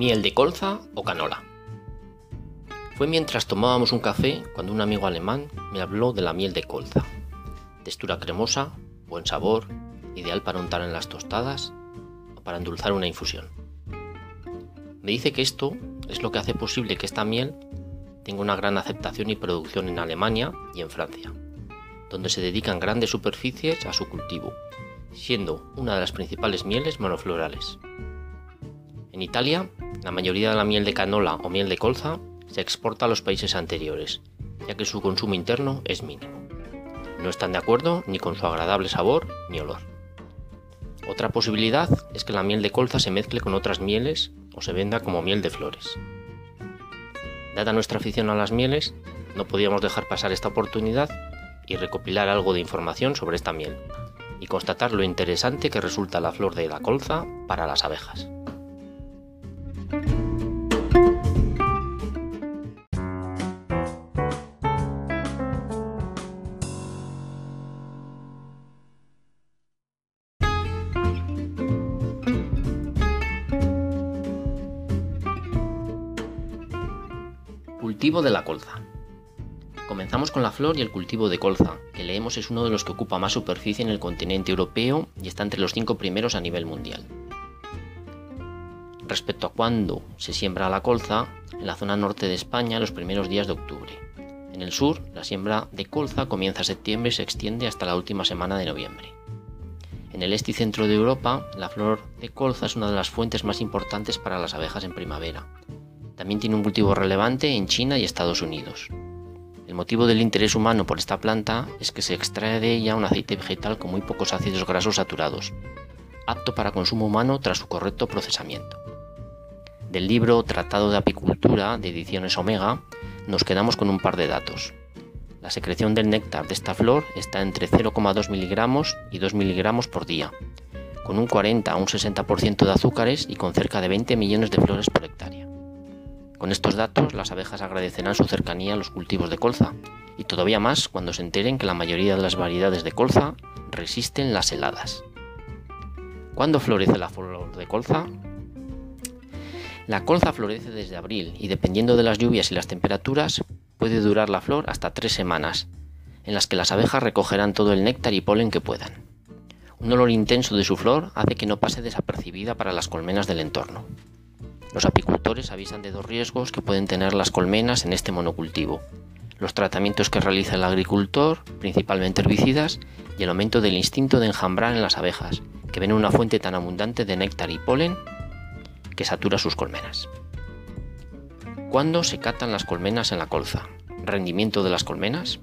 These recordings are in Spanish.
miel de colza o canola. Fue mientras tomábamos un café cuando un amigo alemán me habló de la miel de colza. Textura cremosa, buen sabor, ideal para untar en las tostadas o para endulzar una infusión. Me dice que esto es lo que hace posible que esta miel tenga una gran aceptación y producción en Alemania y en Francia, donde se dedican grandes superficies a su cultivo, siendo una de las principales mieles monoflorales. En Italia, la mayoría de la miel de canola o miel de colza se exporta a los países anteriores, ya que su consumo interno es mínimo. No están de acuerdo ni con su agradable sabor ni olor. Otra posibilidad es que la miel de colza se mezcle con otras mieles o se venda como miel de flores. Dada nuestra afición a las mieles, no podíamos dejar pasar esta oportunidad y recopilar algo de información sobre esta miel y constatar lo interesante que resulta la flor de la colza para las abejas. Cultivo de la colza. Comenzamos con la flor y el cultivo de colza, que leemos es uno de los que ocupa más superficie en el continente europeo y está entre los cinco primeros a nivel mundial. Respecto a cuándo se siembra la colza, en la zona norte de España los primeros días de octubre. En el sur, la siembra de colza comienza en septiembre y se extiende hasta la última semana de noviembre. En el este y centro de Europa, la flor de colza es una de las fuentes más importantes para las abejas en primavera, también tiene un cultivo relevante en China y Estados Unidos. El motivo del interés humano por esta planta es que se extrae de ella un aceite vegetal con muy pocos ácidos grasos saturados, apto para consumo humano tras su correcto procesamiento. Del libro Tratado de Apicultura de Ediciones Omega nos quedamos con un par de datos. La secreción del néctar de esta flor está entre 0,2 miligramos y 2 miligramos por día, con un 40 a un 60% de azúcares y con cerca de 20 millones de flores por hectárea. Con estos datos, las abejas agradecerán su cercanía a los cultivos de colza, y todavía más cuando se enteren que la mayoría de las variedades de colza resisten las heladas. ¿Cuándo florece la flor de colza? La colza florece desde abril y dependiendo de las lluvias y las temperaturas puede durar la flor hasta tres semanas, en las que las abejas recogerán todo el néctar y polen que puedan. Un olor intenso de su flor hace que no pase desapercibida para las colmenas del entorno. Los apicultores avisan de dos riesgos que pueden tener las colmenas en este monocultivo. Los tratamientos que realiza el agricultor, principalmente herbicidas, y el aumento del instinto de enjambrar en las abejas, que ven una fuente tan abundante de néctar y polen que satura sus colmenas. ¿Cuándo se catan las colmenas en la colza? ¿Rendimiento de las colmenas?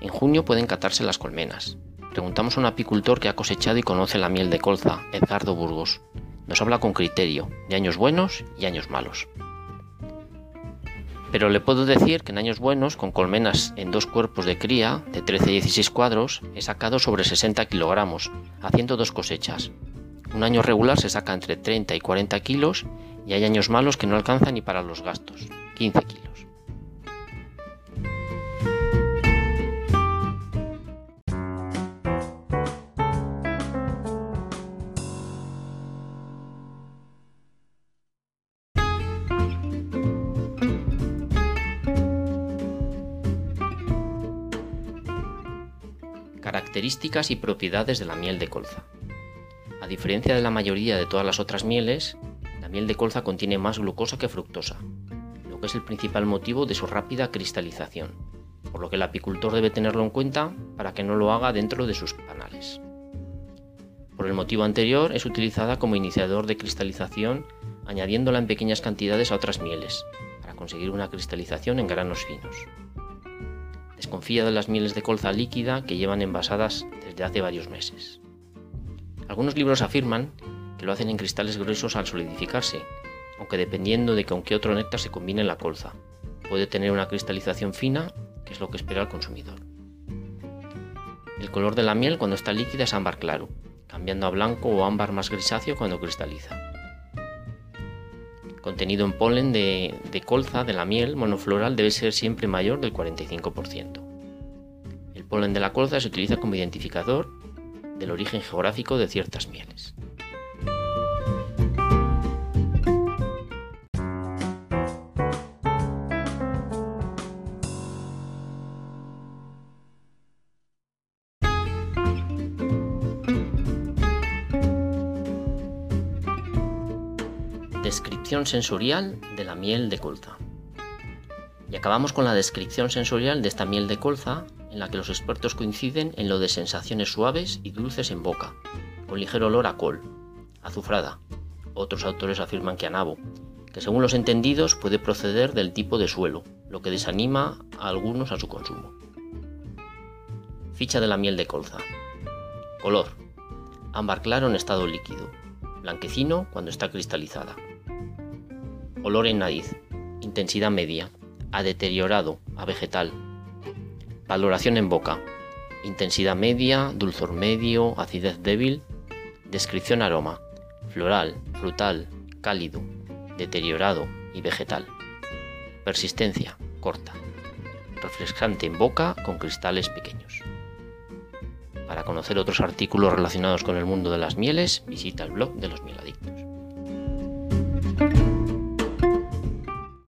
En junio pueden catarse las colmenas. Preguntamos a un apicultor que ha cosechado y conoce la miel de colza, Edgardo Burgos. Nos habla con criterio, de años buenos y años malos. Pero le puedo decir que en años buenos, con colmenas en dos cuerpos de cría, de 13 y 16 cuadros, he sacado sobre 60 kilogramos, haciendo dos cosechas. Un año regular se saca entre 30 y 40 kilos y hay años malos que no alcanzan ni para los gastos, 15 kilos. Características y propiedades de la miel de colza. A diferencia de la mayoría de todas las otras mieles, la miel de colza contiene más glucosa que fructosa, lo que es el principal motivo de su rápida cristalización, por lo que el apicultor debe tenerlo en cuenta para que no lo haga dentro de sus panales. Por el motivo anterior, es utilizada como iniciador de cristalización añadiéndola en pequeñas cantidades a otras mieles, para conseguir una cristalización en granos finos. Desconfía de las mieles de colza líquida que llevan envasadas desde hace varios meses. Algunos libros afirman que lo hacen en cristales gruesos al solidificarse, aunque dependiendo de con qué otro néctar se combine la colza. Puede tener una cristalización fina, que es lo que espera el consumidor. El color de la miel cuando está líquida es ámbar claro, cambiando a blanco o ámbar más grisáceo cuando cristaliza. Contenido en polen de, colza de la miel monofloral debe ser siempre mayor del 45%. El polen de la colza se utiliza como identificador del origen geográfico de ciertas mieles. Descripción sensorial de la miel de colza. Y acabamos con la descripción sensorial de esta miel de colza, en la que los expertos coinciden en lo de sensaciones suaves y dulces en boca, con ligero olor a col, azufrada. Otros autores afirman que a nabo, que según los entendidos puede proceder del tipo de suelo, lo que desanima a algunos a su consumo. Ficha de la miel de colza. Color. Ámbar claro en estado líquido. Blanquecino cuando está cristalizada. Olor en nariz. Intensidad media. A deteriorado, a vegetal. Valoración en boca. Intensidad media, dulzor medio, acidez débil. Descripción aroma. Floral, frutal, cálido, deteriorado y vegetal. Persistencia, corta. Refrescante en boca con cristales pequeños. Para conocer otros artículos relacionados con el mundo de las mieles, visita el blog de los mieladictos.